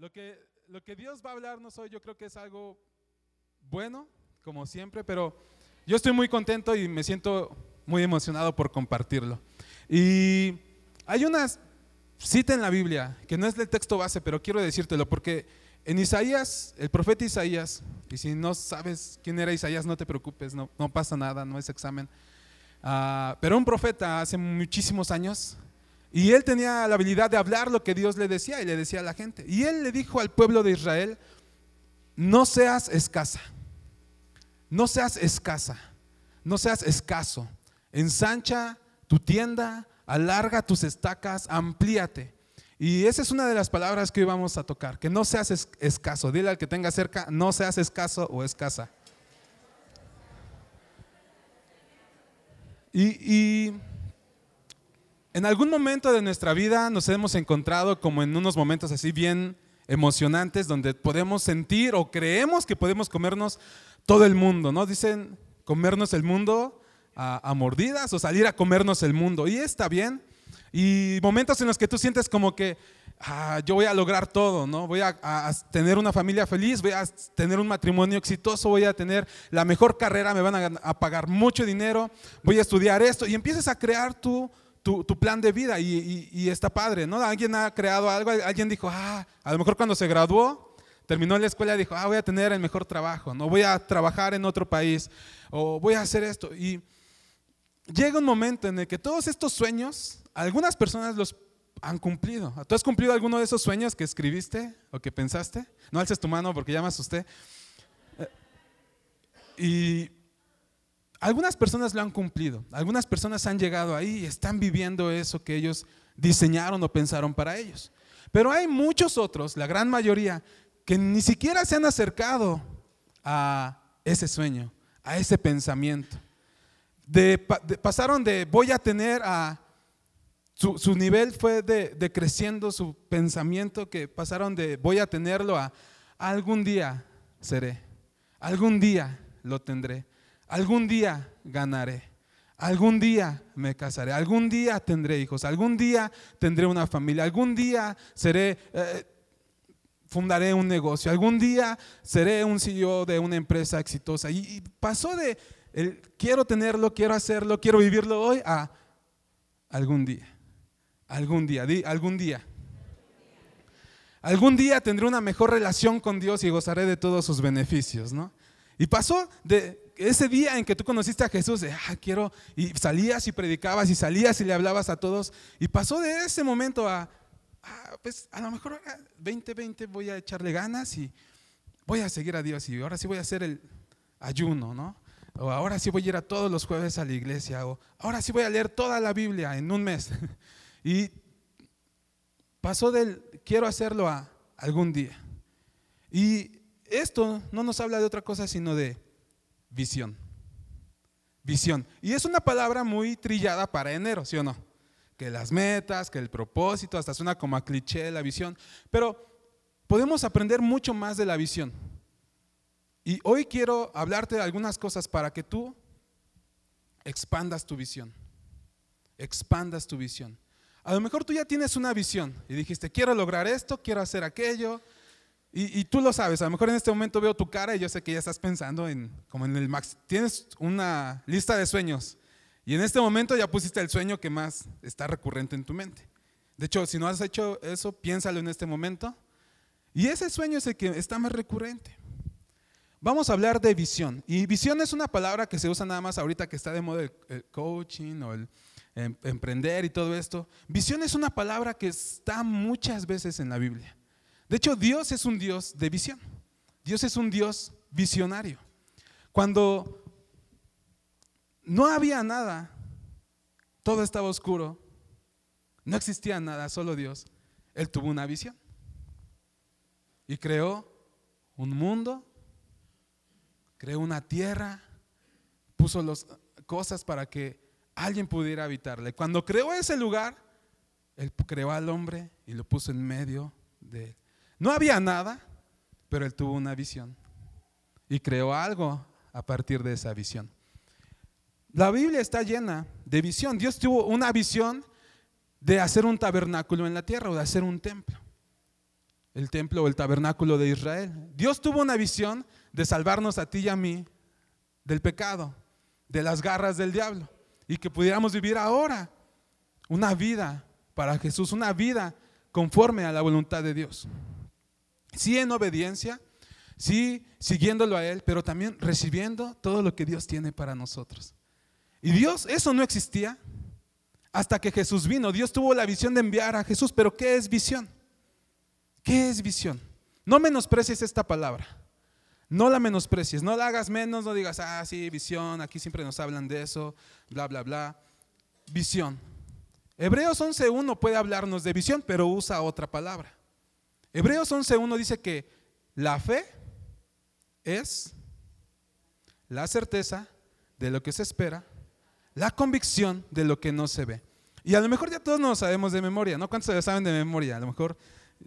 Lo que, lo que Dios va a hablarnos hoy yo creo que es algo bueno, como siempre, pero yo estoy muy contento y me siento muy emocionado por compartirlo. Y hay una cita en la Biblia que no es del texto base, pero quiero decírtelo porque en Isaías, el profeta Isaías, y si no sabes quién era Isaías, no te preocupes, no, no pasa nada, no es examen. Ah, pero un profeta hace muchísimos años y él tenía la habilidad de hablar lo que Dios le decía y le decía a la gente. Y él le dijo al pueblo de Israel, no seas escasa, no seas escasa, no seas escaso. Ensancha tu tienda, alarga tus estacas, amplíate. Y esa es una de las palabras que hoy vamos a tocar, que no seas escaso. Dile al que tenga cerca, no seas escaso o escasa. Y, en algún momento de nuestra vida nos hemos encontrado como en unos momentos así bien emocionantes donde podemos sentir o creemos que podemos comernos todo el mundo, ¿no? Dicen comernos el mundo a, mordidas o salir a comernos el mundo. Y está bien. Y momentos en los que tú sientes como que ah, yo voy a lograr todo, ¿no? Voy a, tener una familia feliz, voy a tener un matrimonio exitoso, voy a tener la mejor carrera, me van a, pagar mucho dinero, voy a estudiar esto y empiezas a crear tu, tu, plan de vida y, está padre, ¿no? Alguien ha creado algo, alguien dijo, ah, a lo mejor cuando se graduó, terminó la escuela, dijo, ah, voy a tener el mejor trabajo, no voy a trabajar en otro país o voy a hacer esto. Y llega un momento en el que todos estos sueños, algunas personas los han cumplido. ¿Tú has cumplido alguno de esos sueños que escribiste o que pensaste? No alces tu mano porque ya me asusté. Eh, y algunas personas lo han cumplido, algunas personas han llegado ahí y están viviendo eso que ellos diseñaron o pensaron para ellos. Pero hay muchos otros, la gran mayoría, que ni siquiera se han acercado a ese sueño, a ese pensamiento. Pasaron de voy a tener a... Su, nivel fue de, creciendo su pensamiento, que pasaron de voy a tenerlo a algún día seré, algún día lo tendré, algún día ganaré, algún día me casaré, algún día tendré hijos, algún día tendré una familia, algún día seré... Eh, fundaré un negocio, algún día seré un CEO de una empresa exitosa. y pasó de, el quiero tenerlo, quiero hacerlo, quiero vivirlo hoy a algún día. Algún día, algún día. Algún día tendré una mejor relación con Dios y gozaré de todos sus beneficios, ¿no? Y pasó de ese día en que tú conociste a Jesús, de, ah, quiero, y salías y predicabas y salías y le hablabas a todos, y pasó de ese momento a, ah, pues a lo mejor 2020 voy a echarle ganas y voy a seguir a Dios y ahora sí voy a hacer el ayuno, ¿no? o ahora sí voy a ir a todos los jueves a la iglesia, o ahora sí voy a leer toda la Biblia en un mes. Y pasó del quiero hacerlo a algún día. Y esto no nos habla de otra cosa sino de visión. Visión. Y es una palabra muy trillada para enero, ¿sí o no? Que las metas, que el propósito, hasta suena como a cliché la visión. Pero podemos aprender mucho más de la visión. Y hoy quiero hablarte de algunas cosas para que tú expandas tu visión. Expandas tu visión. A lo mejor tú ya tienes una visión y dijiste, quiero lograr esto, quiero hacer aquello. Y, tú lo sabes, a lo mejor en este momento veo tu cara y yo sé que ya estás pensando en, como en el max. Tienes una lista de sueños y en este momento ya pusiste el sueño que más está recurrente en tu mente. De hecho, si no has hecho eso, piénsalo en este momento. Y ese sueño es el que está más recurrente. Vamos a hablar de visión. Y visión es una palabra que se usa nada más ahorita que está de moda el, coaching o el em, emprender y todo esto. Visión es una palabra que está muchas veces en la Biblia. De hecho, Dios es un Dios de visión. Dios es un Dios visionario. Cuando no había nada, todo estaba oscuro, no existía nada, solo Dios, Él tuvo una visión. Y creó un mundo creó una tierra, puso las cosas para que alguien pudiera habitarle. Cuando creó ese lugar, él creó al hombre y lo puso en medio de él. No había nada, pero él tuvo una visión y creó algo a partir de esa visión. La Biblia está llena de visión. Dios tuvo una visión de hacer un tabernáculo en la tierra o de hacer un templo. el templo o el tabernáculo de Israel. Dios tuvo una visión de salvarnos a ti y a mí del pecado, de las garras del diablo, y que pudiéramos vivir ahora una vida para Jesús, una vida conforme a la voluntad de Dios. Sí en obediencia, sí siguiéndolo a Él, pero también recibiendo todo lo que Dios tiene para nosotros. Y Dios, eso no existía hasta que Jesús vino. Dios tuvo la visión de enviar a Jesús, pero ¿qué es visión? ¿Qué es visión? No menosprecies esta palabra. No la menosprecies, no la hagas menos, no digas, ah, sí, visión, aquí siempre nos hablan de eso, bla, bla, bla. Visión. Hebreos 11.1 puede hablarnos de visión, pero usa otra palabra. Hebreos 11.1 dice que la fe es la certeza de lo que se espera, la convicción de lo que no se ve. Y a lo mejor ya todos nos sabemos de memoria, ¿no? ¿Cuántos se saben de memoria? A lo mejor,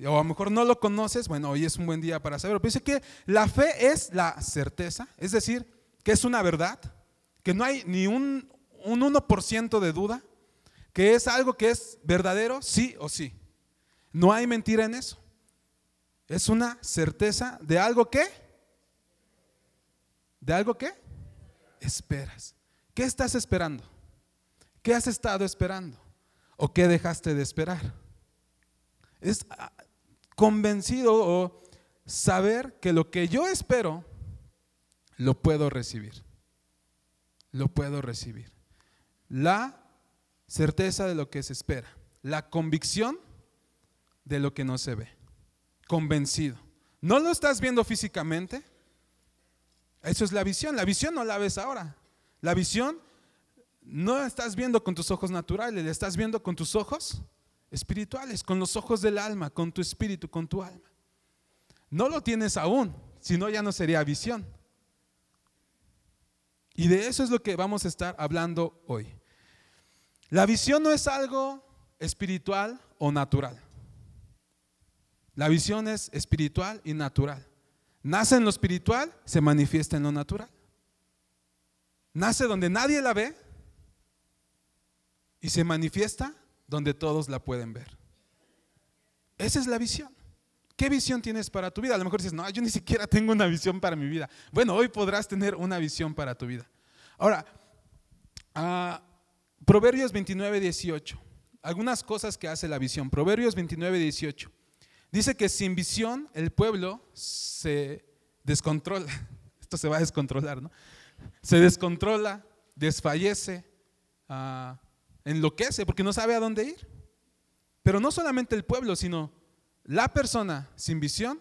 o a lo mejor no lo conoces, bueno, hoy es un buen día para saberlo. Pero dice que la fe es la certeza, es decir, que es una verdad, que no hay ni un, un 1% de duda, que es algo que es verdadero, sí o sí. No hay mentira en eso. Es una certeza de algo que, de algo que esperas. ¿Qué estás esperando? ¿Qué has estado esperando? ¿O qué dejaste de esperar? Es ah, convencido o saber que lo que yo espero lo puedo recibir. Lo puedo recibir. La certeza de lo que se espera, la convicción de lo que no se ve, convencido. ¿No lo estás viendo físicamente? Eso es la visión. La visión no la ves ahora. La visión no la estás viendo con tus ojos naturales, la estás viendo con tus ojos espirituales, con los ojos del alma, con tu espíritu, con tu alma. No lo tienes aún, si no ya no sería visión. Y de eso es lo que vamos a estar hablando hoy. La visión no es algo espiritual o natural. La visión es espiritual y natural. Nace en lo espiritual, se manifiesta en lo natural. Nace donde nadie la ve y se manifiesta donde todos la pueden ver. Esa es la visión. ¿Qué visión tienes para tu vida? A lo mejor dices, no, yo ni siquiera tengo una visión para mi vida. Bueno, hoy podrás tener una visión para tu vida. Ahora, uh, Proverbios 29, 18. Algunas cosas que hace la visión. Proverbios 29, 18. Dice que sin visión el pueblo se descontrola. Esto se va a descontrolar, ¿no? Se descontrola, desfallece, uh, enloquece porque no sabe a dónde ir. Pero no solamente el pueblo, sino la persona sin visión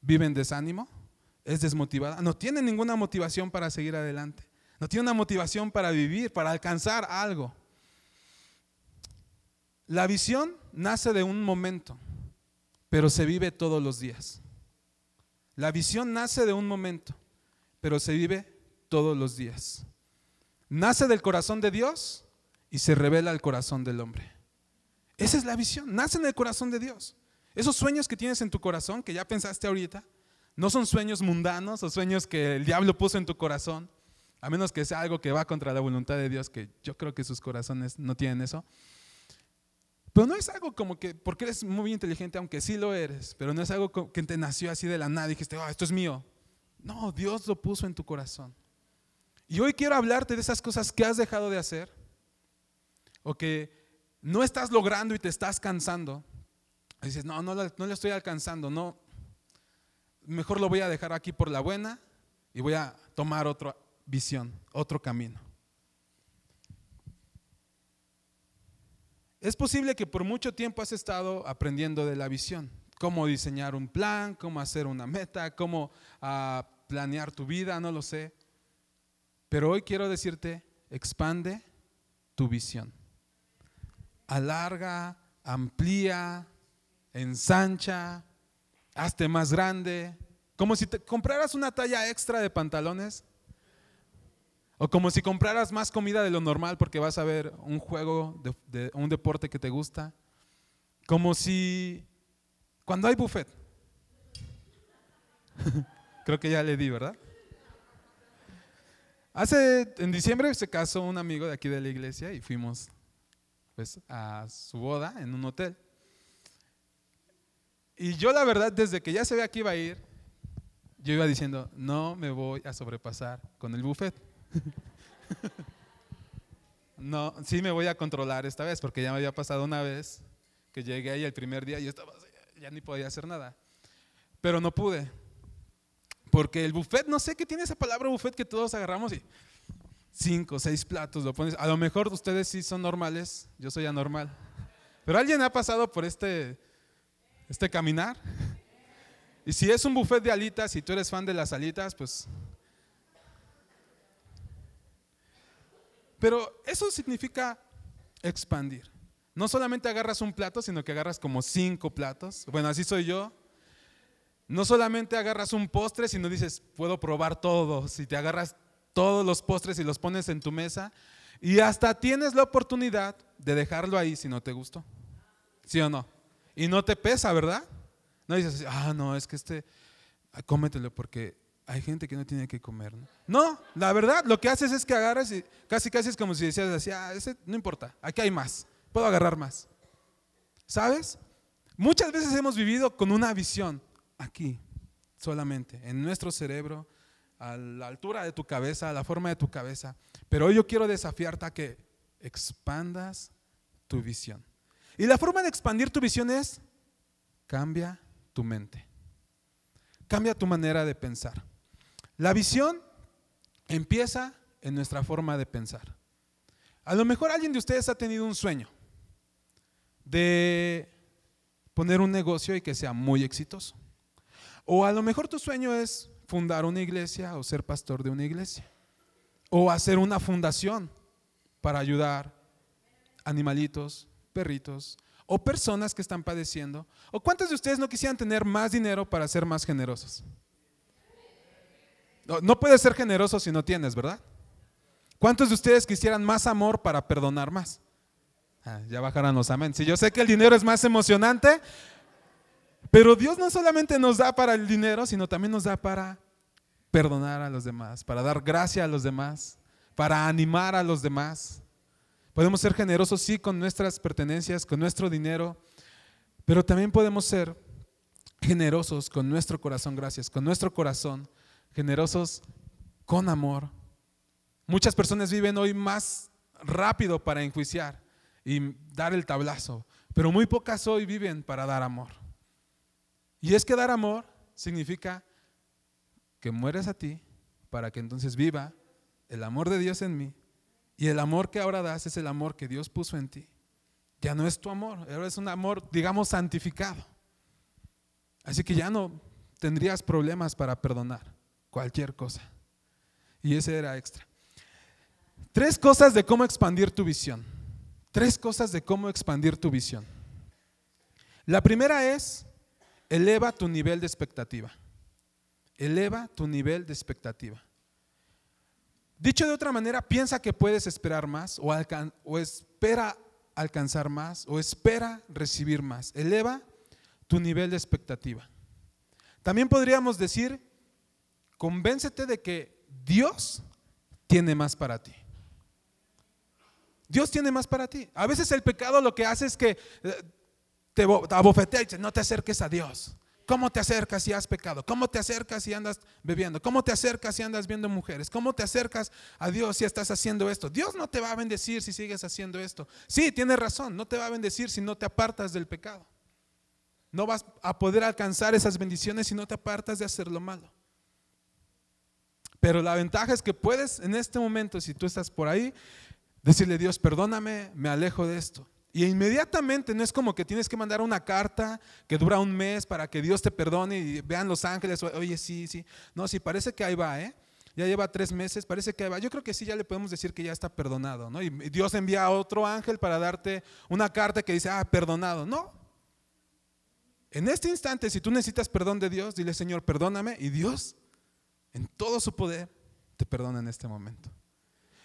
vive en desánimo, es desmotivada, no tiene ninguna motivación para seguir adelante. No tiene una motivación para vivir, para alcanzar algo. La visión nace de un momento, pero se vive todos los días. La visión nace de un momento, pero se vive todos los días. Nace del corazón de Dios y se revela al corazón del hombre. Esa es la visión, nace en el corazón de Dios. Esos sueños que tienes en tu corazón, que ya pensaste ahorita, no son sueños mundanos o sueños que el diablo puso en tu corazón. A menos que sea algo que va contra la voluntad de Dios, que yo creo que sus corazones no tienen eso. Pero no es algo como que, porque eres muy inteligente, aunque sí lo eres, pero no es algo que te nació así de la nada y dijiste, oh, esto es mío. No, Dios lo puso en tu corazón. Y hoy quiero hablarte de esas cosas que has dejado de hacer o que no estás logrando y te estás cansando. Y dices, no, no, no le estoy alcanzando, no. Mejor lo voy a dejar aquí por la buena y voy a tomar otro, visión, otro camino. Es posible que por mucho tiempo has estado aprendiendo de la visión, cómo diseñar un plan, cómo hacer una meta, cómo ah, planear tu vida, no lo sé. Pero hoy quiero decirte, expande tu visión. Alarga, amplía, ensancha, hazte más grande. Como si te compraras una talla extra de pantalones o como si compraras más comida de lo normal porque vas a ver un juego, de, un deporte que te gusta. Como si cuando hay buffet. Creo que ya le di, ¿verdad? Hace, en diciembre se casó un amigo de aquí de la iglesia y fuimos pues, a su boda en un hotel. Y yo la verdad, desde que ya se ve que iba a ir, yo iba diciendo, no me voy a sobrepasar con el buffet. no, sí me voy a controlar esta vez, porque ya me había pasado una vez que llegué ahí el primer día y ya ni podía hacer nada. Pero no pude. Porque el buffet, no sé qué tiene esa palabra buffet que todos agarramos y cinco, seis platos lo pones. A lo mejor ustedes sí son normales, yo soy anormal. Pero alguien ha pasado por este, este caminar. Y si es un buffet de alitas, si tú eres fan de las alitas, pues... Pero eso significa expandir. No solamente agarras un plato, sino que agarras como cinco platos. Bueno, así soy yo. No solamente agarras un postre, sino dices, puedo probar todos. Si te agarras todos los postres y los pones en tu mesa, y hasta tienes la oportunidad de dejarlo ahí si no te gustó. ¿Sí o no? Y no te pesa, ¿verdad? No dices, ah, no, es que este, ah, cómetelo porque hay gente que no tiene que comer. ¿no? la verdad, lo que haces es que agarras y casi casi es como si decías así, ah, no importa, aquí hay más, puedo agarrar más. ¿Sabes? Muchas veces hemos vivido con una visión aquí, solamente, en nuestro cerebro, a la altura de tu cabeza, a la forma de tu cabeza. Pero hoy yo quiero desafiarte a que expandas tu visión. Y la forma de expandir tu visión es cambia tu mente. Cambia tu manera de pensar. La visión empieza en nuestra forma de pensar. A lo mejor alguien de ustedes ha tenido un sueño de poner un negocio y que sea muy exitoso. O a lo mejor tu sueño es fundar una iglesia o ser pastor de una iglesia. O hacer una fundación para ayudar animalitos, perritos o personas que están padeciendo. ¿O cuántos de ustedes no quisieran tener más dinero para ser más generosos? No, no puedes ser generoso si no tienes, ¿verdad? ¿Cuántos de ustedes quisieran más amor para perdonar más? Ah, ya bajarán los amén. Si yo sé que el dinero es más emocionante, pero Dios no solamente nos da para el dinero, sino también nos da para perdonar a los demás, para dar gracia a los demás, para animar a los demás. Podemos ser generosos, sí, con nuestras pertenencias, con nuestro dinero, pero también podemos ser generosos con nuestro corazón, gracias, con nuestro corazón, generosos con amor. Muchas personas viven hoy más rápido para enjuiciar y dar el tablazo, pero muy pocas hoy viven para dar amor. Y es que dar amor significa que mueres a ti para que entonces viva el amor de Dios en mí. Y el amor que ahora das es el amor que Dios puso en ti. Ya no es tu amor, ahora es un amor, digamos, santificado. Así que ya no tendrías problemas para perdonar cualquier cosa. Y ese era extra. Tres cosas de cómo expandir tu visión. Tres cosas de cómo expandir tu visión. La primera es Eleva tu nivel de expectativa. Eleva tu nivel de expectativa. Dicho de otra manera, piensa que puedes esperar más o, o, espera alcanzar más o espera recibir más. Eleva tu nivel de expectativa. También podríamos decir, convéncete de que Dios tiene más para ti. Dios tiene más para ti. A veces el pecado lo que hace es que eh, te abofetea y dice, no te acerques a Dios. ¿Cómo te acercas si has pecado? ¿Cómo te acercas si andas bebiendo? ¿Cómo te acercas si andas viendo mujeres? ¿Cómo te acercas a Dios si estás haciendo esto? Dios no te va a bendecir si sigues haciendo esto. Sí, tienes razón, no te va a bendecir si no te apartas del pecado. No vas a poder alcanzar esas bendiciones si no te apartas de hacer lo malo. Pero la ventaja es que puedes en este momento, si tú estás por ahí, decirle Dios, perdóname, me alejo de esto. Y inmediatamente no es como que tienes que mandar una carta que dura un mes para que Dios te perdone y vean los ángeles, oye, sí, sí. No, sí, parece que ahí va, ¿eh? Ya lleva tres meses, parece que ahí va. Yo creo que sí, ya le podemos decir que ya está perdonado, ¿no? Y Dios envía a otro ángel para darte una carta que dice, ah, perdonado. No. En este instante, si tú necesitas perdón de Dios, dile, Señor, perdóname. Y Dios, en todo su poder, te perdona en este momento.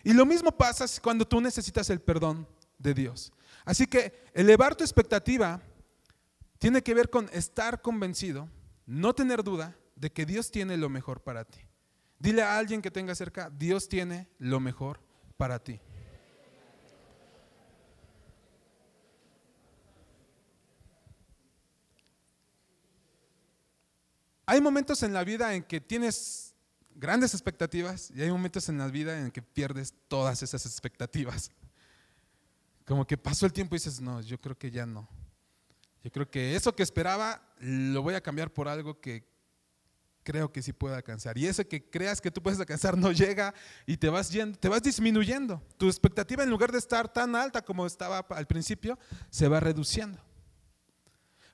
Y lo mismo pasa cuando tú necesitas el perdón de Dios. Así que elevar tu expectativa tiene que ver con estar convencido, no tener duda de que Dios tiene lo mejor para ti. Dile a alguien que tenga cerca, Dios tiene lo mejor para ti. hay momentos en la vida en que tienes grandes expectativas y hay momentos en la vida en que pierdes todas esas expectativas. Como que pasó el tiempo y dices, no, yo creo que ya no. Yo creo que eso que esperaba lo voy a cambiar por algo que creo que sí puedo alcanzar. Y eso que creas que tú puedes alcanzar no llega y te vas, yendo, te vas disminuyendo. Tu expectativa en lugar de estar tan alta como estaba al principio, se va reduciendo.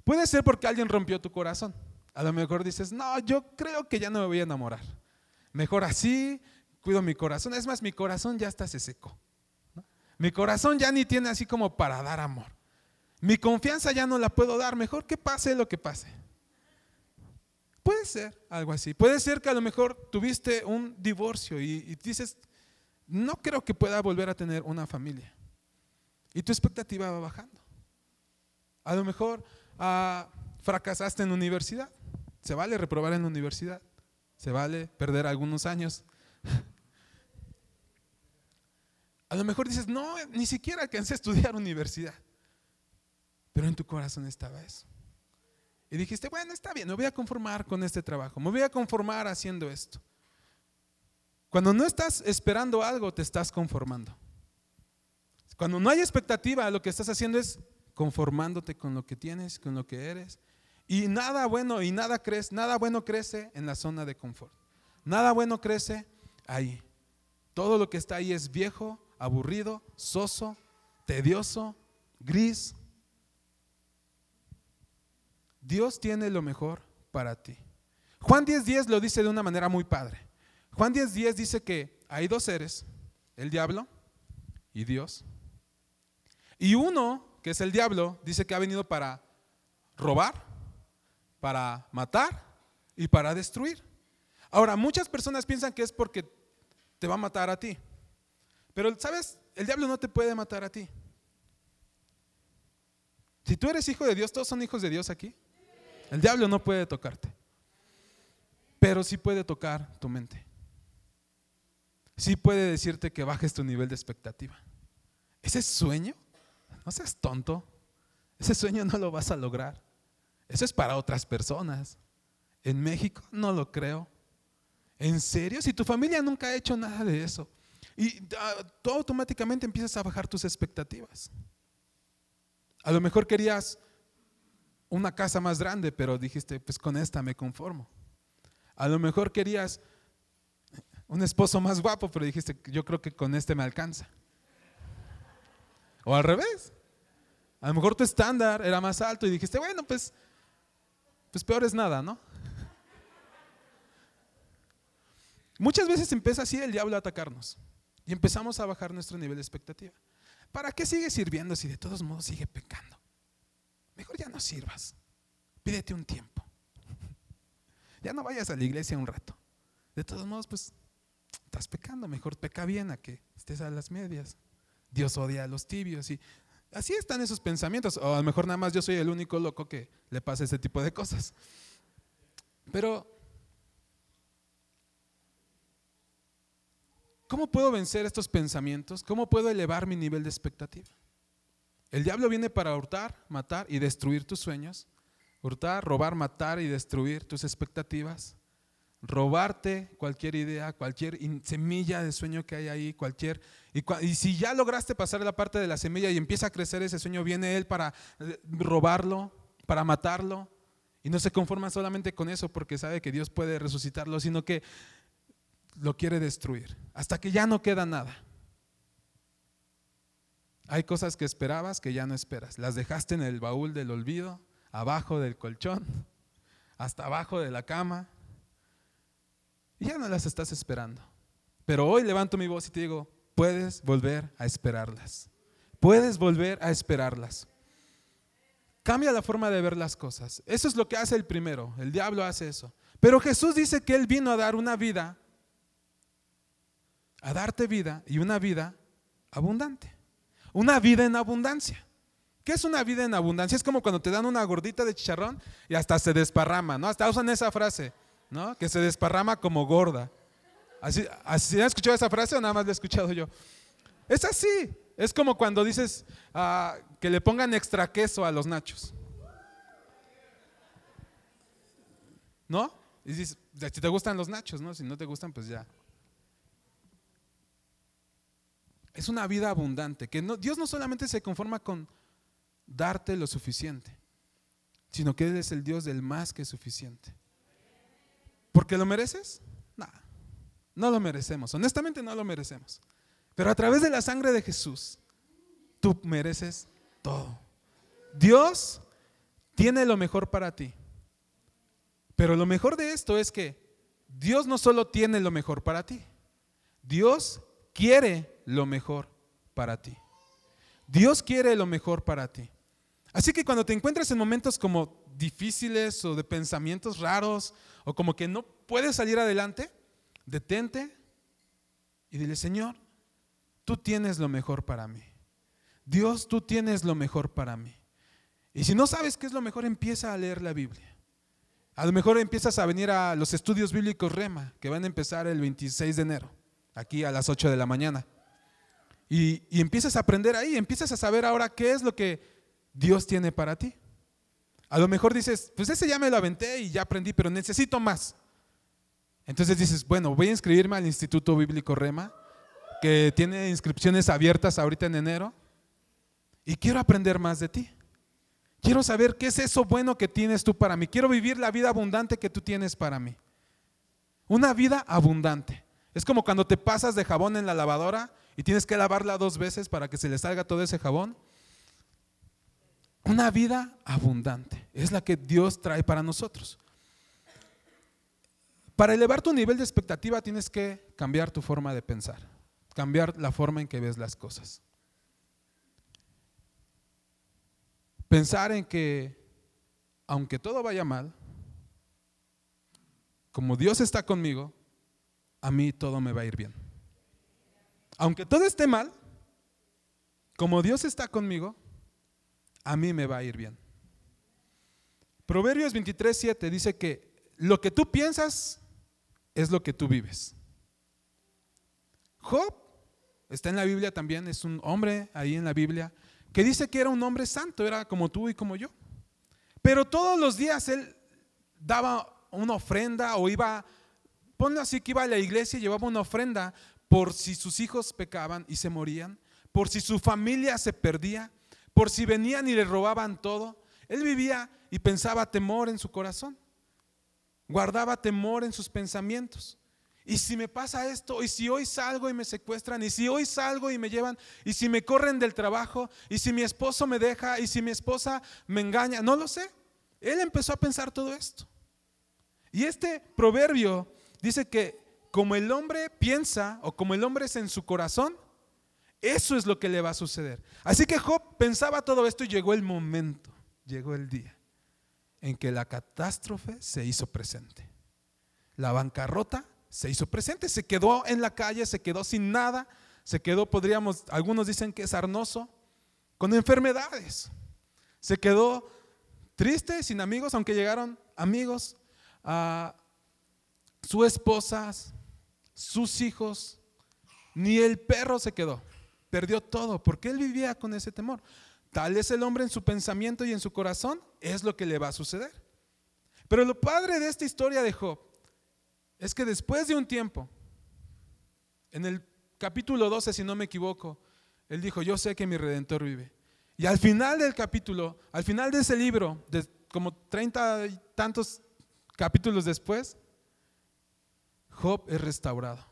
Puede ser porque alguien rompió tu corazón. A lo mejor dices, no, yo creo que ya no me voy a enamorar. Mejor así, cuido mi corazón. Es más, mi corazón ya está se secó. Mi corazón ya ni tiene así como para dar amor. Mi confianza ya no la puedo dar. Mejor que pase lo que pase. Puede ser algo así. Puede ser que a lo mejor tuviste un divorcio y, dices, no creo que pueda volver a tener una familia. Y tu expectativa va bajando. A lo mejor ah, fracasaste en la universidad. Se vale reprobar en la universidad. Se vale perder algunos años. A lo mejor dices, no, ni siquiera alcancé a estudiar universidad. Pero en tu corazón estaba eso. Y dijiste, bueno, está bien, me voy a conformar con este trabajo, me voy a conformar haciendo esto. Cuando no estás esperando algo, te estás conformando. Cuando no hay expectativa, lo que estás haciendo es conformándote con lo que tienes, con lo que eres. Y nada bueno y nada crece, nada bueno crece en la zona de confort. Nada bueno crece ahí. Todo lo que está ahí es viejo, aburrido, soso, tedioso, gris, Dios tiene lo mejor para ti. Juan 10.10 lo dice de una manera muy padre. Juan 10.10 dice que hay dos seres, el diablo y Dios. Y uno, que es el diablo, dice que ha venido para robar, para matar y para destruir. Ahora, muchas personas piensan que es porque te va a matar a ti. Pero, ¿sabes? El diablo no te puede matar a ti. Si tú eres hijo de Dios, todos son hijos de Dios aquí. El diablo no puede tocarte, pero sí puede tocar tu mente. Sí puede decirte que bajes tu nivel de expectativa. Ese sueño, no seas tonto, ese sueño no lo vas a lograr. Eso es para otras personas. En México no lo creo. ¿En serio? Si tu familia nunca ha hecho nada de eso. Y ah, tú automáticamente empiezas a bajar tus expectativas. A lo mejor querías una casa más grande, pero dijiste, pues con esta me conformo. A lo mejor querías un esposo más guapo, pero dijiste, yo creo que con este me alcanza. O al revés. A lo mejor tu estándar era más alto y dijiste, bueno, pues, pues peor es nada, ¿no? Muchas veces empieza así el diablo a atacarnos y empezamos a bajar nuestro nivel de expectativa. ¿Para qué sigue sirviendo si de todos modos sigue pecando? mejor ya no sirvas. Pídete un tiempo. Ya no vayas a la iglesia un rato. De todos modos, pues estás pecando, mejor peca bien a que estés a las medias. Dios odia a los tibios y así están esos pensamientos. O a lo mejor nada más yo soy el único loco que le pasa ese tipo de cosas. Pero, ¿cómo puedo vencer estos pensamientos? ¿Cómo puedo elevar mi nivel de expectativa? El diablo viene para hurtar, matar y destruir tus sueños. Hurtar, robar, matar y destruir tus expectativas. Robarte cualquier idea, cualquier semilla de sueño que hay ahí, cualquier... Y, si ya lograste pasar la parte de la semilla y empieza a crecer ese sueño, viene él para eh, robarlo, para matarlo. Y no se conforma solamente con eso porque sabe que Dios puede resucitarlo, sino que lo quiere destruir. Hasta que ya no queda nada. Hay cosas que esperabas que ya no esperas. Las dejaste en el baúl del olvido, abajo del colchón, hasta abajo de la cama. Ya no las estás esperando. Pero hoy levanto mi voz y te digo, puedes volver a esperarlas. Puedes volver a esperarlas. Cambia la forma de ver las cosas. Eso es lo que hace el primero. El diablo hace eso. Pero Jesús dice que Él vino a dar una vida, a darte vida y una vida abundante. Una vida en abundancia. ¿Qué es una vida en abundancia? Es como cuando te dan una gordita de chicharrón y hasta se desparrama, ¿no? Hasta usan esa frase, ¿no? Que se desparrama como gorda. ¿Así, así ¿Han escuchado esa frase o nada más la he escuchado yo? Es así. Es como cuando dices ah, que le pongan extra queso a los nachos. ¿No? Y dices, si te gustan los nachos, ¿no? Si no te gustan, pues ya. Es una vida abundante, que no, Dios no solamente se conforma con darte lo suficiente, sino que Él es el Dios del más que suficiente. ¿Porque lo mereces? No, no lo merecemos. Honestamente no lo merecemos. Pero a través de la sangre de Jesús, tú mereces todo. Dios tiene lo mejor para ti. Pero lo mejor de esto es que Dios no solo tiene lo mejor para ti, Dios quiere lo mejor para ti. Dios quiere lo mejor para ti. Así que cuando te encuentres en momentos como difíciles o de pensamientos raros o como que no puedes salir adelante, detente y dile, Señor, tú tienes lo mejor para mí. Dios, tú tienes lo mejor para mí. Y si no sabes qué es lo mejor, empieza a leer la Biblia. A lo mejor empiezas a venir a los estudios bíblicos Rema, que van a empezar el 26 de enero, aquí a las 8 de la mañana. Y, empiezas a aprender ahí, empiezas a saber ahora qué es lo que Dios tiene para ti. A lo mejor dices, pues ese ya me lo aventé y ya aprendí, pero necesito más. Entonces dices, bueno, voy a inscribirme al Instituto Bíblico Rema, que tiene inscripciones abiertas ahorita en enero, y quiero aprender más de ti. Quiero saber qué es eso bueno que tienes tú para mí. Quiero vivir la vida abundante que tú tienes para mí. Una vida abundante. Es como cuando te pasas de jabón en la lavadora y tienes que lavarla dos veces para que se le salga todo ese jabón. Una vida abundante es la que Dios trae para nosotros. Para elevar tu nivel de expectativa tienes que cambiar tu forma de pensar, cambiar la forma en que ves las cosas. Pensar en que, aunque todo vaya mal, como Dios está conmigo, a mí todo me va a ir bien. Aunque todo esté mal, como Dios está conmigo, a mí me va a ir bien. Proverbios 23, 7 dice que lo que tú piensas es lo que tú vives. Job está en la Biblia también, es un hombre ahí en la Biblia que dice que era un hombre santo, era como tú y como yo. Pero todos los días él daba una ofrenda o iba, ponlo así que iba a la iglesia y llevaba una ofrenda por si sus hijos pecaban y se morían, por si su familia se perdía, por si venían y le robaban todo. Él vivía y pensaba temor en su corazón, guardaba temor en sus pensamientos. Y si me pasa esto, y si hoy salgo y me secuestran, y si hoy salgo y me llevan, y si me corren del trabajo, y si mi esposo me deja, y si mi esposa me engaña, no lo sé. Él empezó a pensar todo esto. Y este proverbio dice que como el hombre piensa o como el hombre es en su corazón, eso es lo que le va a suceder. Así que Job pensaba todo esto y llegó el momento, llegó el día en que la catástrofe se hizo presente. La bancarrota se hizo presente, se quedó en la calle, se quedó sin nada, se quedó, podríamos, algunos dicen que es arnoso, con enfermedades. Se quedó triste, sin amigos, aunque llegaron amigos, a su esposa, sus hijos, ni el perro se quedó. Perdió todo, porque él vivía con ese temor. Tal es el hombre en su pensamiento y en su corazón, es lo que le va a suceder. Pero lo padre de esta historia de Job es que después de un tiempo, en el capítulo 12, si no me equivoco, él dijo, yo sé que mi redentor vive. Y al final del capítulo, al final de ese libro, como treinta y tantos capítulos después, Job es restaurado.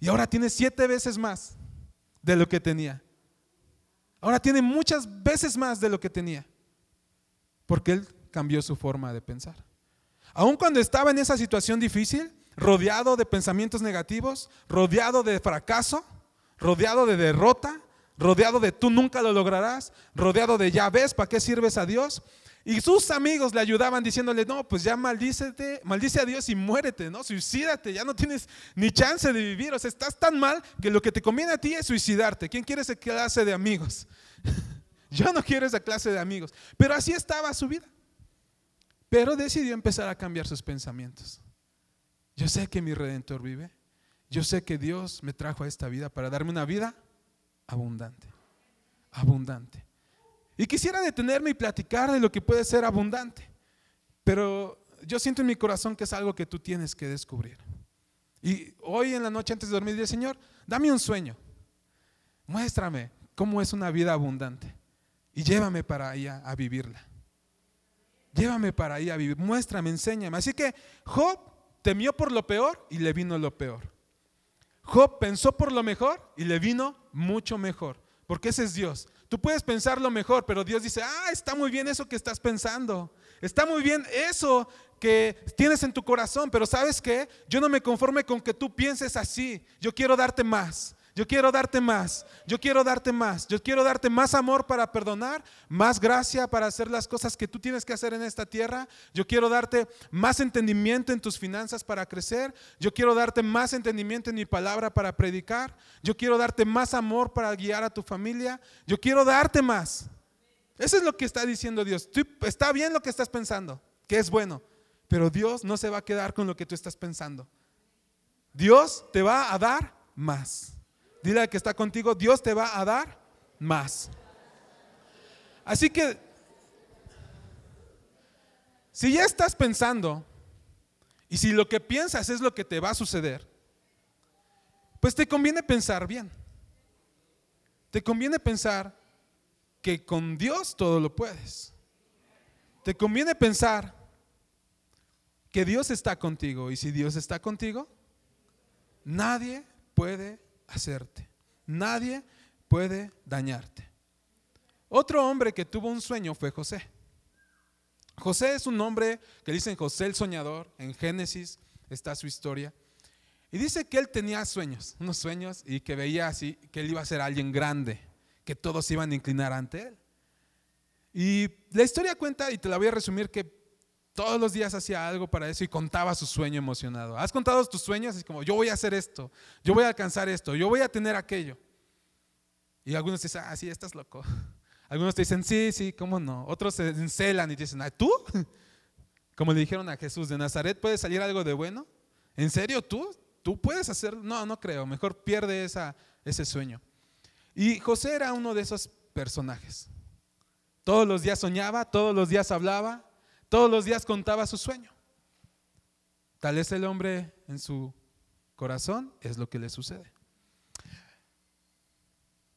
Y ahora tiene siete veces más de lo que tenía. Ahora tiene muchas veces más de lo que tenía. Porque él cambió su forma de pensar. Aun cuando estaba en esa situación difícil, rodeado de pensamientos negativos, rodeado de fracaso, rodeado de derrota, rodeado de tú nunca lo lograrás, rodeado de ya ves para qué sirves a Dios. Y sus amigos le ayudaban diciéndole, no, pues ya maldícete, maldice a Dios y muérete, ¿no? Suicídate, ya no tienes ni chance de vivir. O sea, estás tan mal que lo que te conviene a ti es suicidarte. ¿Quién quiere esa clase de amigos? Yo no quiero esa clase de amigos. Pero así estaba su vida. Pero decidió empezar a cambiar sus pensamientos. Yo sé que mi redentor vive. Yo sé que Dios me trajo a esta vida para darme una vida abundante. Abundante. Y quisiera detenerme y platicar de lo que puede ser abundante. Pero yo siento en mi corazón que es algo que tú tienes que descubrir. Y hoy en la noche antes de dormir, dile, Señor, dame un sueño. Muéstrame cómo es una vida abundante. Y llévame para allá a vivirla. Llévame para ahí a vivir. Muéstrame, enséñame. Así que Job temió por lo peor y le vino lo peor. Job pensó por lo mejor y le vino mucho mejor. Porque ese es Dios. Tú puedes pensar lo mejor, pero Dios dice, ah, está muy bien eso que estás pensando. Está muy bien eso que tienes en tu corazón, pero ¿sabes qué? Yo no me conforme con que tú pienses así. Yo quiero darte más. Yo quiero darte más, yo quiero darte más, yo quiero darte más amor para perdonar, más gracia para hacer las cosas que tú tienes que hacer en esta tierra. Yo quiero darte más entendimiento en tus finanzas para crecer. Yo quiero darte más entendimiento en mi palabra para predicar. Yo quiero darte más amor para guiar a tu familia. Yo quiero darte más. Eso es lo que está diciendo Dios. está bien lo que estás pensando, que es bueno, pero Dios no se va a quedar con lo que tú estás pensando. Dios te va a dar más. Dile al que está contigo, Dios te va a dar más. Así que, si ya estás pensando y si lo que piensas es lo que te va a suceder, pues te conviene pensar bien. Te conviene pensar que con Dios todo lo puedes. Te conviene pensar que Dios está contigo y si Dios está contigo, nadie puede hacerte. Nadie puede dañarte. Otro hombre que tuvo un sueño fue José. José es un hombre que dicen José el soñador, en Génesis está su historia. Y dice que él tenía sueños, unos sueños, y que veía así, que él iba a ser alguien grande, que todos iban a inclinar ante él. Y la historia cuenta, y te la voy a resumir, que todos los días hacía algo para eso y contaba su sueño emocionado. ¿Has contado tus sueños? Es como, yo voy a hacer esto, yo voy a alcanzar esto, yo voy a tener aquello. Y algunos dicen, ah, sí, estás loco. Algunos te dicen, sí, sí, ¿cómo no? Otros se encelan y dicen, ah, ¿tú? Como le dijeron a Jesús, ¿de Nazaret puede salir algo de bueno? ¿En serio tú? ¿Tú puedes hacer? No, no creo. Mejor pierde esa, ese sueño. Y José era uno de esos personajes. Todos los días soñaba, todos los días hablaba, todos los días contaba su sueño. Tal es el hombre en su corazón, es lo que le sucede.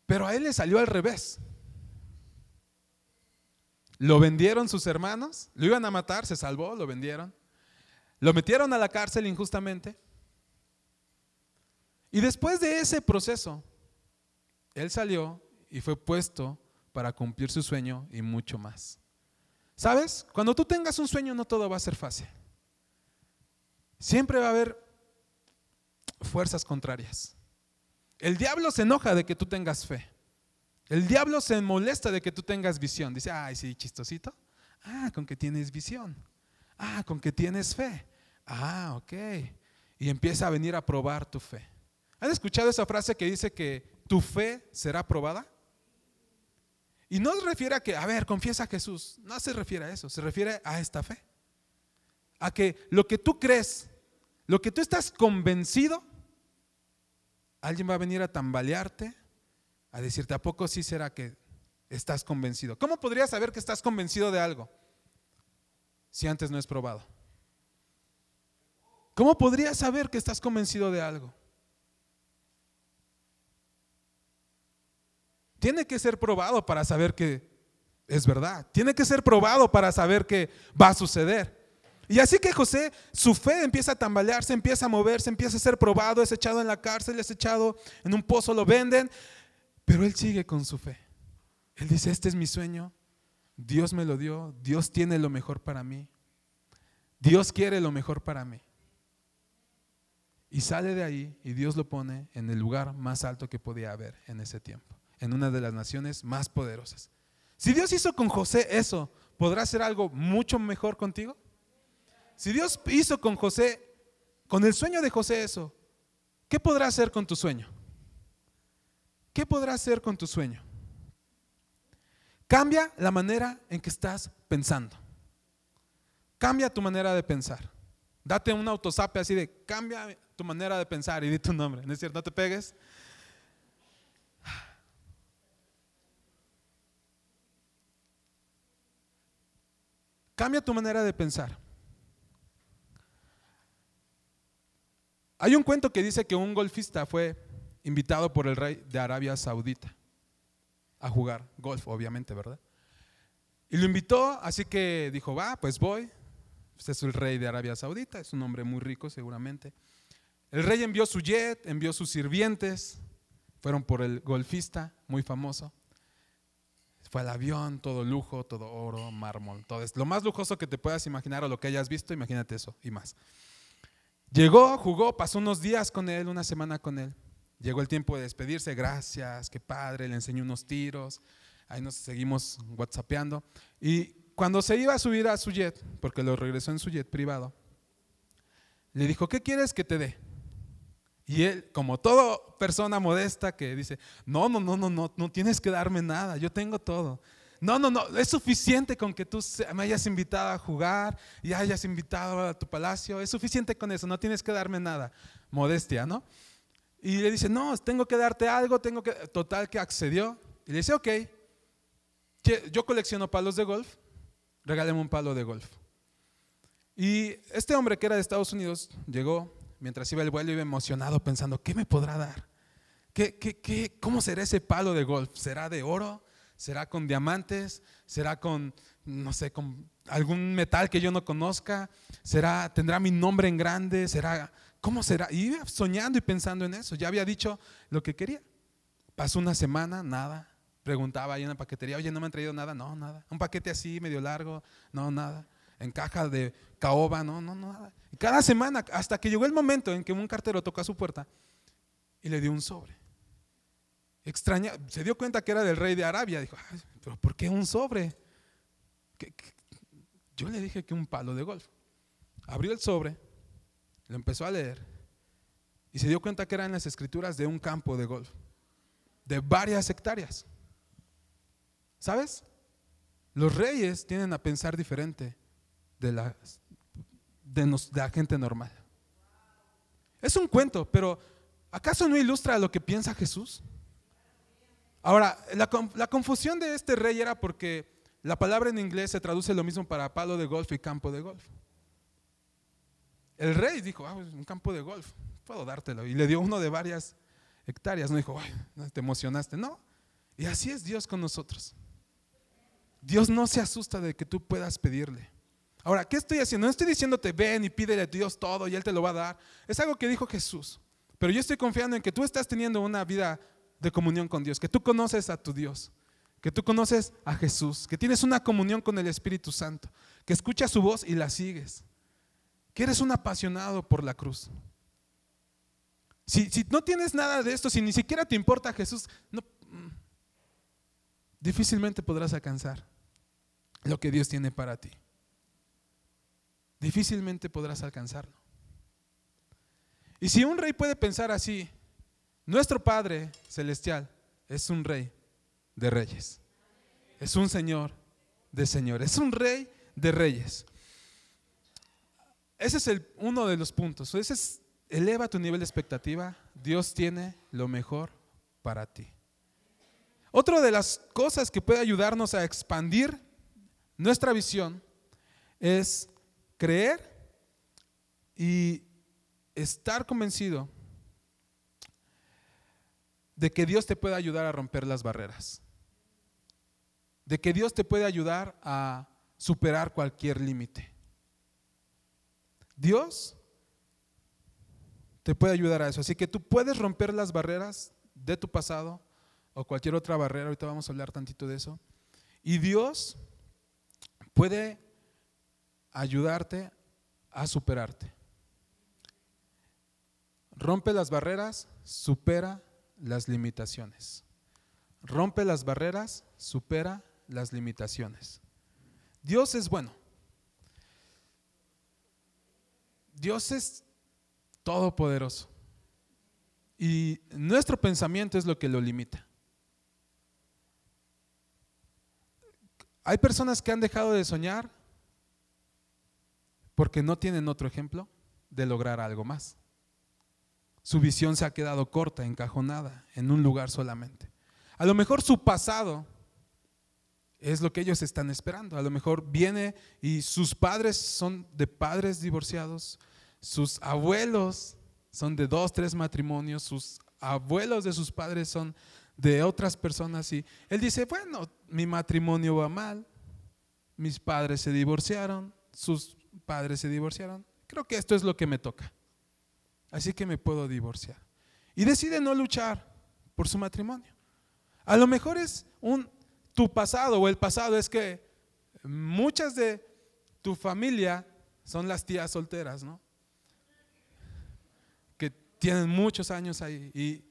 Pero a él le salió al revés. Lo vendieron sus hermanos, lo iban a matar, se salvó, lo vendieron. Lo metieron a la cárcel injustamente. Y después de ese proceso, él salió y fue puesto para cumplir su sueño y mucho más. ¿Sabes? Cuando tú tengas un sueño no todo va a ser fácil. Siempre va a haber fuerzas contrarias. El diablo se enoja de que tú tengas fe. El diablo se molesta de que tú tengas visión. Dice, ay, sí, chistosito. Ah, con que tienes visión. Ah, con que tienes fe. Ah, ok. Y empieza a venir a probar tu fe. ¿Han escuchado esa frase que dice que tu fe será probada? Y no se refiere a que, a ver, confiesa a Jesús. No se refiere a eso, se refiere a esta fe. A que lo que tú crees, lo que tú estás convencido, alguien va a venir a tambalearte, a decirte, ¿a poco sí será que estás convencido? ¿Cómo podrías saber que estás convencido de algo si antes no es probado? ¿Cómo podrías saber que estás convencido de algo? Tiene que ser probado para saber que es verdad. Tiene que ser probado para saber que va a suceder. Y así que José, su fe empieza a tambalearse, empieza a moverse, empieza a ser probado, es echado en la cárcel, es echado en un pozo, lo venden, pero él sigue con su fe. Él dice, este es mi sueño, Dios me lo dio, Dios tiene lo mejor para mí, Dios quiere lo mejor para mí. Y sale de ahí y Dios lo pone en el lugar más alto que podía haber en ese tiempo en una de las naciones más poderosas. Si Dios hizo con José eso, ¿podrá hacer algo mucho mejor contigo? Si Dios hizo con José, con el sueño de José eso, ¿qué podrá hacer con tu sueño? ¿Qué podrá hacer con tu sueño? Cambia la manera en que estás pensando. Cambia tu manera de pensar. Date un autosape así de cambia tu manera de pensar y di tu nombre. ¿No es cierto? No te pegues. Cambia tu manera de pensar. Hay un cuento que dice que un golfista fue invitado por el rey de Arabia Saudita a jugar golf, obviamente, ¿verdad? Y lo invitó, así que dijo, va, pues voy. Este es el rey de Arabia Saudita, es un hombre muy rico seguramente. El rey envió su jet, envió sus sirvientes, fueron por el golfista muy famoso. Fue al avión, todo lujo, todo oro, mármol, todo es lo más lujoso que te puedas imaginar o lo que hayas visto, imagínate eso y más. Llegó, jugó, pasó unos días con él, una semana con él. Llegó el tiempo de despedirse, gracias, qué padre, le enseñó unos tiros, ahí nos seguimos whatsappeando. Y cuando se iba a subir a su jet, porque lo regresó en su jet privado, le dijo, ¿qué quieres que te dé? Y él, como toda persona modesta que dice, no, no, no, no, no, no tienes que darme nada, yo tengo todo. No, no, no, es suficiente con que tú me hayas invitado a jugar y hayas invitado a tu palacio, es suficiente con eso, no tienes que darme nada. Modestia, ¿no? Y le dice, no, tengo que darte algo, tengo que... Total que accedió. Y le dice, ok, yo colecciono palos de golf, regáleme un palo de golf. Y este hombre que era de Estados Unidos llegó, mientras iba el vuelo, iba emocionado pensando, ¿qué me podrá dar? ¿Qué, qué, qué, ¿Cómo será ese palo de golf? ¿Será de oro? ¿Será con diamantes? ¿Será con, no sé, con algún metal que yo no conozca? ¿Será, tendrá mi nombre en grande? ¿Será, cómo será? Y iba soñando y pensando en eso. Ya había dicho lo que quería. Pasó una semana, nada. Preguntaba ahí en la paquetería, oye, ¿no me han traído nada? No, nada. Un paquete así, medio largo, no, nada. En caja de caoba, no, no, nada. Cada semana, hasta que llegó el momento en que un cartero tocó a su puerta y le dio un sobre. Extraña, se dio cuenta que era del rey de Arabia. Dijo, pero ¿por qué un sobre? Yo le dije que un palo de golf. Abrió el sobre, lo empezó a leer y se dio cuenta que eran las escrituras de un campo de golf, de varias hectáreas. ¿Sabes? Los reyes tienen a pensar diferente de la, de, la gente normal. Es un cuento, pero ¿acaso no ilustra lo que piensa Jesús? Ahora, la, confusión de este rey era porque la palabra en inglés se traduce lo mismo para palo de golf y campo de golf. El rey dijo, ah, un campo de golf, puedo dártelo. Y le dio uno de varias hectáreas. No dijo, Ay, te emocionaste. No. Y así es Dios con nosotros. Dios no se asusta de que tú puedas pedirle. Ahora, ¿qué estoy haciendo? No estoy diciéndote, ven y pídele a Dios todo y Él te lo va a dar. Es algo que dijo Jesús. Pero yo estoy confiando en que tú estás teniendo una vida de comunión con Dios, que tú conoces a tu Dios, que tú conoces a Jesús, que tienes una comunión con el Espíritu Santo, que escuchas su voz y la sigues, que eres un apasionado por la cruz. Si, no tienes nada de esto, si ni siquiera te importa Jesús, no, mm, difícilmente podrás alcanzar lo que Dios tiene para ti. Difícilmente podrás alcanzarlo. Y si un rey puede pensar así, nuestro Padre Celestial es un rey de reyes. Es un Señor de señores. Es un rey de reyes. Ese es uno de los puntos. Ese es, eleva tu nivel de expectativa. Dios tiene lo mejor para ti. Otra de las cosas que puede ayudarnos a expandir nuestra visión es creer y estar convencido de que Dios te puede ayudar a romper las barreras, de que Dios te puede ayudar a superar cualquier límite. Dios te puede ayudar a eso. Así que tú puedes romper las barreras de tu pasado o cualquier otra barrera, ahorita vamos a hablar tantito de eso. Y Dios puede ayudarte a superarte. Rompe las barreras, supera las limitaciones. Rompe las barreras, supera las limitaciones. Dios es bueno. Dios es todopoderoso. Y nuestro pensamiento es lo que lo limita. Hay personas que han dejado de soñar porque no tienen otro ejemplo de lograr algo más. Su visión se ha quedado corta, encajonada, en un lugar solamente. A lo mejor su pasado es lo que ellos están esperando. A lo mejor viene y sus padres son de padres divorciados, sus abuelos son de dos, tres matrimonios, sus abuelos de sus padres son de otras personas y él dice, bueno, mi matrimonio va mal, mis padres se divorciaron, sus padres se divorciaron, creo que esto es lo que me toca, así que me puedo divorciar. Y decide no luchar por su matrimonio. A lo mejor es un, tu pasado o el pasado es que muchas de tu familia son las tías solteras, ¿no? Que tienen muchos años ahí y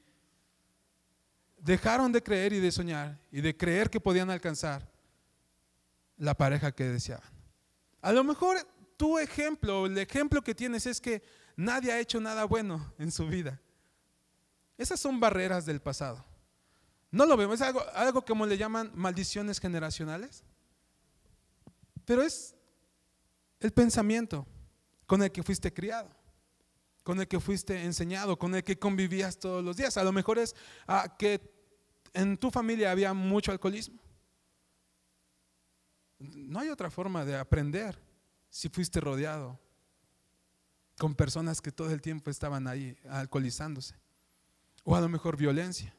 dejaron de creer y de soñar y de creer que podían alcanzar la pareja que deseaban. A lo mejor tu ejemplo, el ejemplo que tienes es que nadie ha hecho nada bueno en su vida. Esas son barreras del pasado. No lo vemos, es algo, algo como le llaman maldiciones generacionales. Pero es el pensamiento con el que fuiste criado, con el que fuiste enseñado, con el que convivías todos los días. A lo mejor es ah, que en tu familia había mucho alcoholismo. No hay otra forma de aprender si fuiste rodeado con personas que todo el tiempo estaban ahí alcoholizándose. O a lo mejor violencia.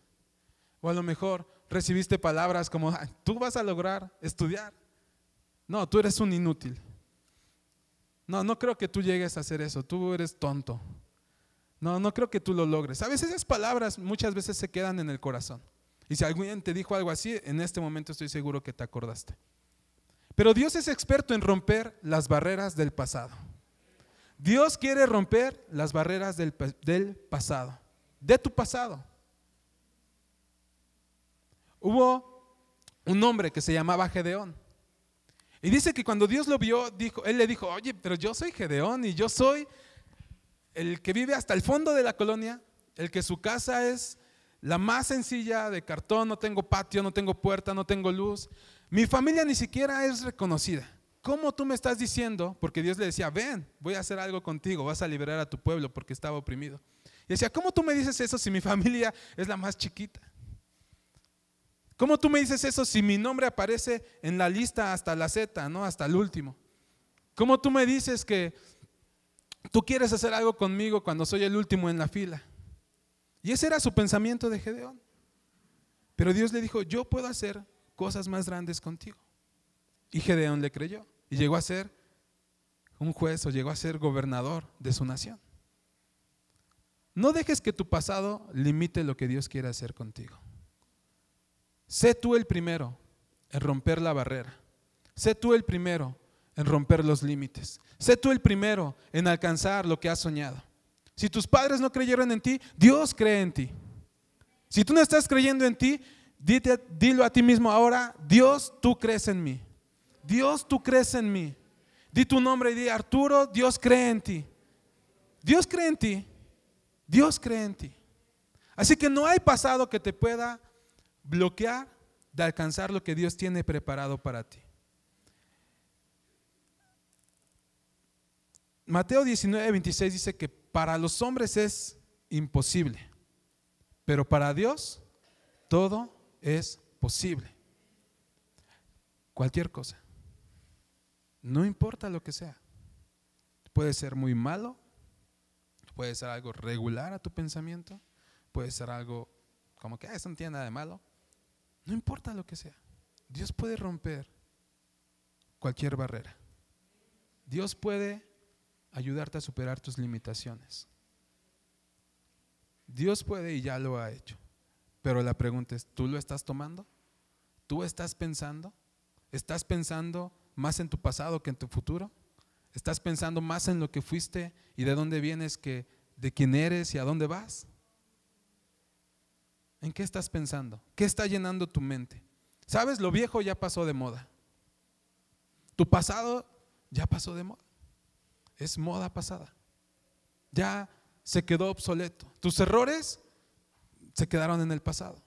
O a lo mejor recibiste palabras como, tú vas a lograr estudiar. No, tú eres un inútil. No, no creo que tú llegues a hacer eso. Tú eres tonto. No, no creo que tú lo logres. A veces esas palabras muchas veces se quedan en el corazón. Y si alguien te dijo algo así, en este momento estoy seguro que te acordaste. Pero Dios es experto en romper las barreras del pasado. Dios quiere romper las barreras del, del pasado, de tu pasado. Hubo un hombre que se llamaba Gedeón. Y dice que cuando Dios lo vio, dijo, él le dijo, oye, pero yo soy Gedeón y yo soy el que vive hasta el fondo de la colonia, el que su casa es la más sencilla de cartón, no tengo patio, no tengo puerta, no tengo luz. Mi familia ni siquiera es reconocida. ¿Cómo tú me estás diciendo? Porque Dios le decía, ven, voy a hacer algo contigo, vas a liberar a tu pueblo porque estaba oprimido. Y decía, ¿cómo tú me dices eso si mi familia es la más chiquita? ¿Cómo tú me dices eso si mi nombre aparece en la lista hasta la Z, ¿no? Hasta el último? ¿Cómo tú me dices que tú quieres hacer algo conmigo cuando soy el último en la fila? Y ese era su pensamiento de Gedeón. Pero Dios le dijo, yo puedo hacer cosas más grandes contigo. Y Gedeón le creyó y llegó a ser un juez o llegó a ser gobernador de su nación. No dejes que tu pasado limite lo que Dios quiere hacer contigo. Sé tú el primero en romper la barrera. Sé tú el primero en romper los límites. Sé tú el primero en alcanzar lo que has soñado. Si tus padres no creyeron en ti, Dios cree en ti. Si tú no estás creyendo en ti, dilo a ti mismo ahora, Dios, tú crees en mí. Dios, tú crees en mí. Di tu nombre y di, Arturo, Dios cree en ti. Dios cree en ti. Dios cree en ti. Así que no hay pasado que te pueda bloquear de alcanzar lo que Dios tiene preparado para ti. Mateo 19, 26 dice que para los hombres es imposible, pero para Dios todo es posible. Cualquier cosa. No importa lo que sea. Puede ser muy malo, puede ser algo regular a tu pensamiento, puede ser algo como que ah, eso no tiene nada de malo, no importa lo que sea. Dios puede romper cualquier barrera. Dios puede ayudarte a superar tus limitaciones. Dios puede y ya lo ha hecho. Pero la pregunta es, ¿tú lo estás tomando? ¿Tú estás pensando? ¿Estás pensando más en tu pasado que en tu futuro? ¿Estás pensando más en lo que fuiste y de dónde vienes que de quién eres y a dónde vas? ¿En qué estás pensando? ¿Qué está llenando tu mente? ¿Sabes? Lo viejo ya pasó de moda. Tu pasado ya pasó de moda. Es moda pasada. Ya se quedó obsoleto. Tus errores se quedaron en el pasado.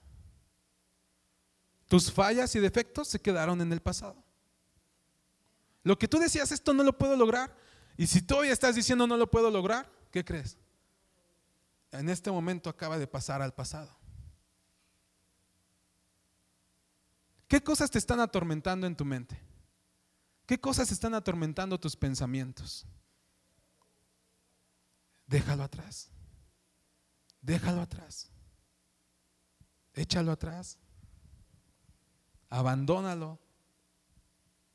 Tus fallas y defectos se quedaron en el pasado. Lo que tú decías, esto no lo puedo lograr. Y si todavía estás diciendo no lo puedo lograr, ¿qué crees? En este momento acaba de pasar al pasado. ¿Qué cosas te están atormentando en tu mente? ¿Qué cosas están atormentando tus pensamientos? Déjalo atrás. déjalo atrás. Échalo atrás. Abandónalo.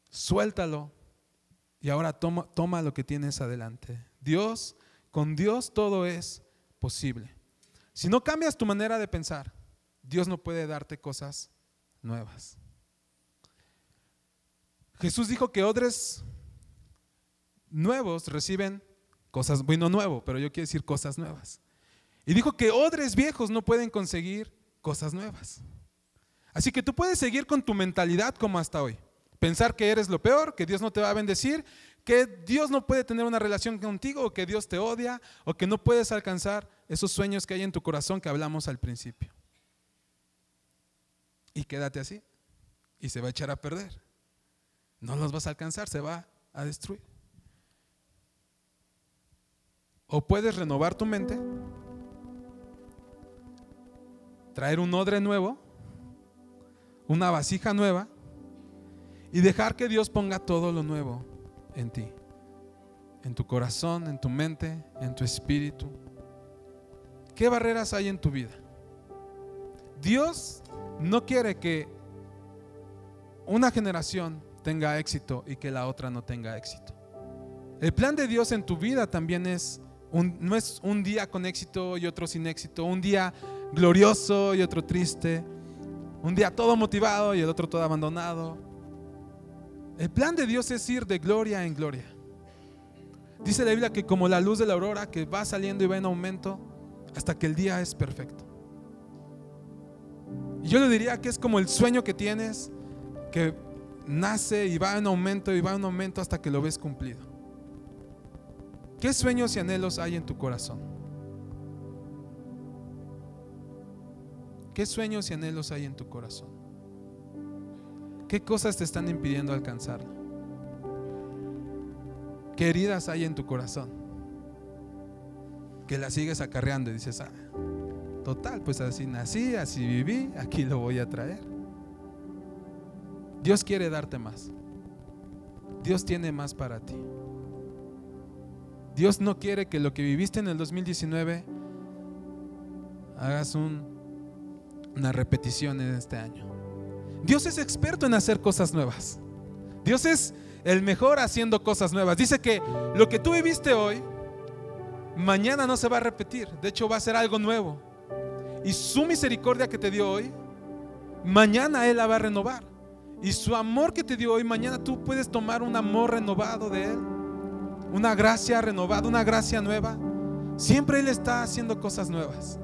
Suéltalo. Y ahora toma, lo que tienes adelante. Dios, con Dios todo es posible. Si no cambias tu manera de pensar, Dios no puede darte cosas nuevas. Jesús dijo que odres nuevos reciben cosas, bueno, nuevo, pero yo quiero decir cosas nuevas. Y dijo que odres viejos no pueden conseguir cosas nuevas. Así que tú puedes seguir con tu mentalidad como hasta hoy. Pensar que eres lo peor, que Dios no te va a bendecir, que Dios no puede tener una relación contigo, o que Dios te odia, o que no puedes alcanzar esos sueños que hay en tu corazón que hablamos al principio. Y quédate así, y se va a echar a perder. No los vas a alcanzar, se va a destruir. O puedes renovar tu mente, traer un odre nuevo, una vasija nueva, y dejar que Dios ponga todo lo nuevo en ti, en tu corazón, en tu mente, en tu espíritu. ¿Qué barreras hay en tu vida? Dios no quiere que una generación tenga éxito y que la otra no tenga éxito. El plan de Dios en tu vida también es no es un día con éxito y otro sin éxito, un día glorioso y otro triste, un día todo motivado y el otro todo abandonado. El plan de Dios es ir de gloria en gloria. Dice la Biblia que como la luz de la aurora que va saliendo y va en aumento hasta que el día es perfecto. Y yo le diría que es como el sueño que tienes, que nace y va en aumento y va en aumento hasta que lo ves cumplido. ¿Qué sueños y anhelos hay en tu corazón? ¿Qué sueños y anhelos hay en tu corazón? ¿Qué cosas te están impidiendo alcanzarlo? ¿Qué heridas hay en tu corazón? Que las sigues acarreando y dices, ah, total, pues así nací, así viví, aquí lo voy a traer. Dios quiere darte más. Dios tiene más para ti. Dios no quiere que lo que viviste en el 2019 hagas una repetición en este año. Dios es experto en hacer cosas nuevas. Dios es el mejor haciendo cosas nuevas. Dice que lo que tú viviste hoy, mañana no se va a repetir. De hecho, va a ser algo nuevo. Y su misericordia que te dio hoy, mañana Él la va a renovar. Y su amor que te dio hoy, mañana tú puedes tomar un amor renovado de Él. Una gracia renovada, una gracia nueva. Siempre Él está haciendo cosas nuevas.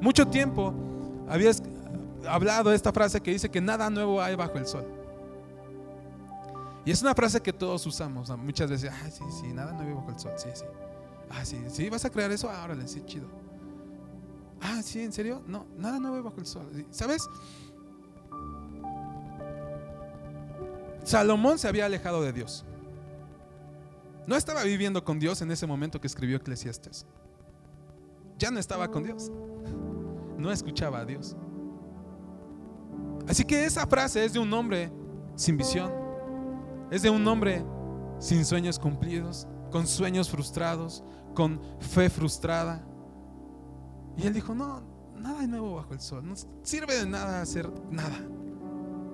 Mucho tiempo habías hablado de esta frase que dice que nada nuevo hay bajo el sol. Y es una frase que todos usamos muchas veces. Ah, sí, sí, nada nuevo bajo el sol. Sí, sí. Ah, sí, sí, vas a crear eso. Ahora sí, chido. Ah, sí, ¿en serio? No, nada nuevo bajo el sol. ¿Sabes? Salomón se había alejado de Dios. No estaba viviendo con Dios en ese momento que escribió Eclesiastes. Ya no estaba con Dios. No escuchaba a Dios. Así que esa frase es de un hombre sin visión. Es de un hombre sin sueños cumplidos, con sueños frustrados, con fe frustrada. Y él dijo, no, nada de nuevo bajo el sol. No sirve de nada hacer nada.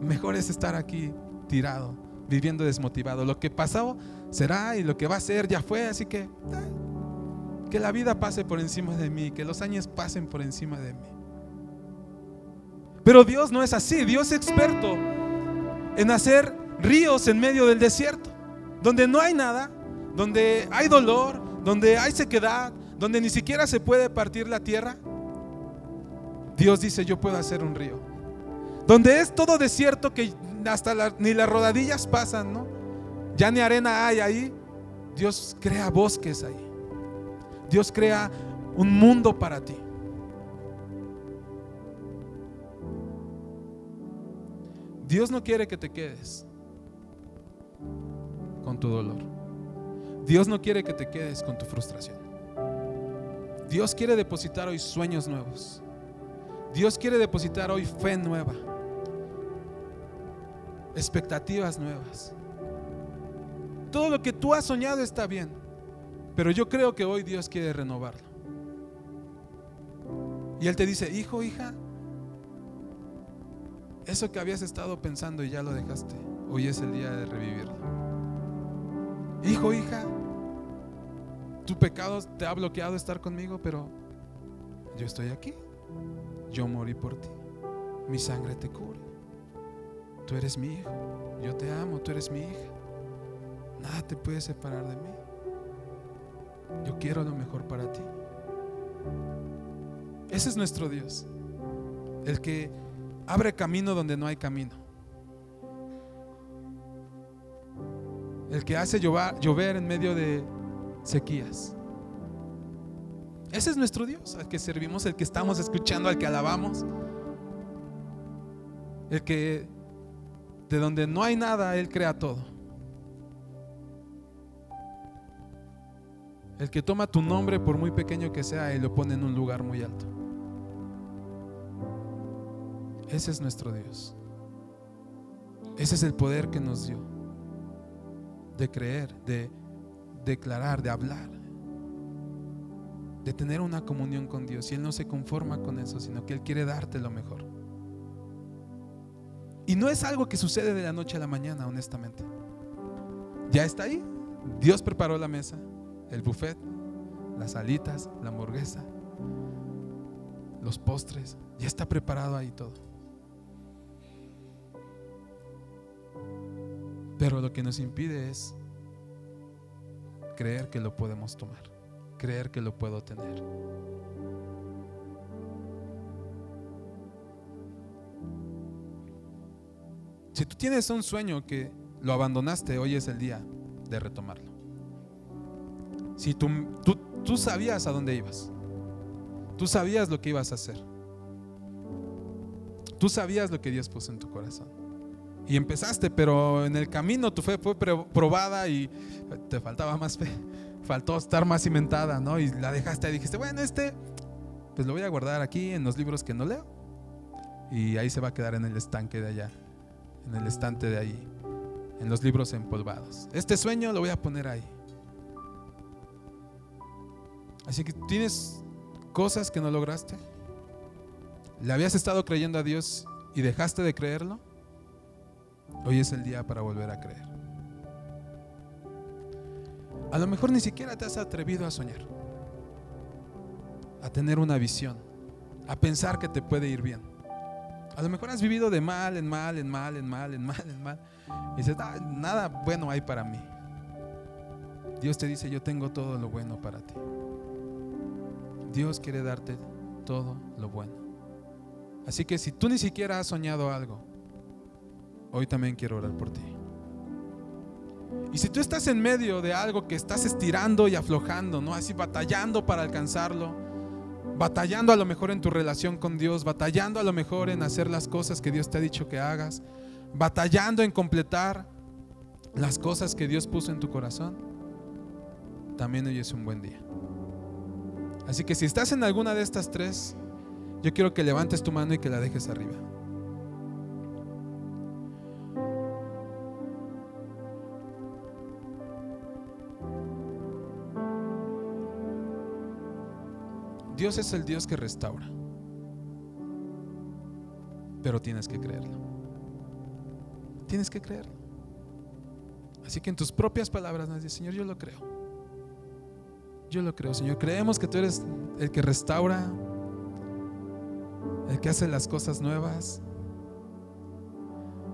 Mejor es estar aquí tirado, viviendo desmotivado. Lo que pasó será y lo que va a ser ya fue, así que que la vida pase por encima de mí, que los años pasen por encima de mí. Pero Dios no es así, Dios es experto en hacer ríos en medio del desierto, donde no hay nada, donde hay dolor, donde hay sequedad, donde ni siquiera se puede partir la tierra. Dios dice, yo puedo hacer un río. Donde es todo desierto que hasta ni las rodadillas pasan, ¿no? Ya ni arena hay ahí. Dios crea bosques ahí. Dios crea un mundo para ti. Dios no quiere que te quedes con tu dolor. Dios no quiere que te quedes con tu frustración. Dios quiere depositar hoy sueños nuevos. Dios quiere depositar hoy fe nueva expectativas nuevas. Todo lo que tú has soñado está bien, pero yo creo que hoy Dios quiere renovarlo. Y Él te dice, hijo, hija, eso que habías estado pensando y ya lo dejaste, hoy es el día de revivirlo. Hijo, hija, tu pecado te ha bloqueado estar conmigo, pero yo estoy aquí. Yo morí por ti. Mi sangre te cubre. Tú eres mi hijo. Yo te amo, tú eres mi hija. Nada te puede separar de mí. Yo quiero lo mejor para ti. Ese es nuestro Dios. El que abre camino donde no hay camino. El que hace llover, en medio de sequías. Ese es nuestro Dios, al que servimos, el que estamos escuchando, al que alabamos. El que de donde no hay nada, Él crea todo. El que toma tu nombre, por muy pequeño que sea, y lo pone en un lugar muy alto. Ese es nuestro Dios. Ese es el poder que nos dio de creer, de declarar, de hablar, de tener una comunión con Dios. Y Él no se conforma con eso, sino que Él quiere darte lo mejor. Y no es algo que sucede de la noche a la mañana, honestamente. Ya está ahí. Dios preparó la mesa, el buffet, las alitas, la hamburguesa, los postres. Ya está preparado ahí todo. Pero lo que nos impide es creer que lo podemos tomar, creer que lo puedo tener. Si tú tienes un sueño que lo abandonaste, hoy es el día de retomarlo. Si tú, tú, tú sabías a dónde ibas, tú sabías lo que ibas a hacer, tú sabías lo que Dios puso en tu corazón y empezaste, pero en el camino tu fe fue probada y te faltaba más fe, faltó estar más cimentada, ¿no? Y la dejaste y dijiste, bueno, este, pues lo voy a guardar aquí en los libros que no leo. Y ahí se va a quedar en el estanque de allá, en el estante de ahí, en los libros empolvados. Este sueño lo voy a poner ahí. Así que tienes cosas que no lograste. ¿Le habías estado creyendo a Dios y dejaste de creerlo? Hoy es el día para volver a creer. A lo mejor ni siquiera te has atrevido a soñar, a tener una visión, a pensar que te puede ir bien. A lo mejor has vivido de mal en mal, en mal, en mal, en mal, en mal. Y dices, ah, nada bueno hay para mí. Dios te dice, yo tengo todo lo bueno para ti. Dios quiere darte todo lo bueno. Así que si tú ni siquiera has soñado algo, hoy también quiero orar por ti. Y si tú estás en medio de algo que estás estirando y aflojando, ¿no? Así batallando para alcanzarlo, batallando a lo mejor en tu relación con Dios, batallando a lo mejor en hacer las cosas que Dios te ha dicho que hagas, batallando en completar las cosas que Dios puso en tu corazón, también hoy es un buen día. Así que si estás en alguna de estas tres, yo quiero que levantes tu mano y que la dejes arriba. Dios es el Dios que restaura. Pero tienes que creerlo. Tienes que creerlo. Así que en tus propias palabras, Señor, yo lo creo. Yo lo creo, Señor. Creemos que tú eres el que restaura, el que hace las cosas nuevas,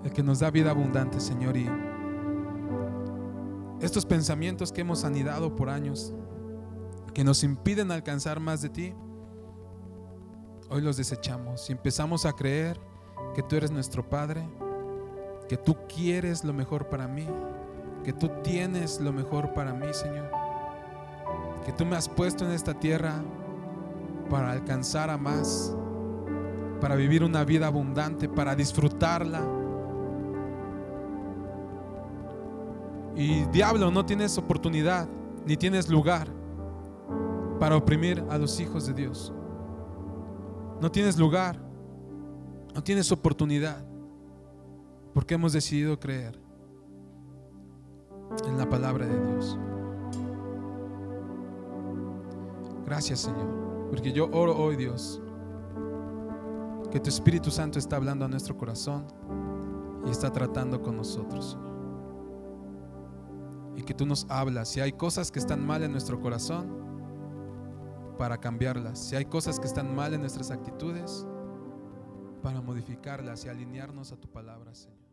el que nos da vida abundante, Señor. Y estos pensamientos que hemos anidado por años, que nos impiden alcanzar más de ti, hoy los desechamos y empezamos a creer que tú eres nuestro Padre, que tú quieres lo mejor para mí, que tú tienes lo mejor para mí, Señor, que tú me has puesto en esta tierra para alcanzar a más, para vivir una vida abundante, para disfrutarla. Y diablo, no tienes oportunidad, ni tienes lugar para oprimir a los hijos de Dios. No tienes lugar, no tienes oportunidad, porque hemos decidido creer en la palabra de Dios. Gracias Señor, porque yo oro hoy Dios que tu Espíritu Santo está hablando a nuestro corazón y está tratando con nosotros, Señor. Y que tú nos hablas. Si hay cosas que están mal en nuestro corazón, para cambiarlas. Si hay cosas que están mal en nuestras actitudes, para modificarlas y alinearnos a tu palabra, Señor.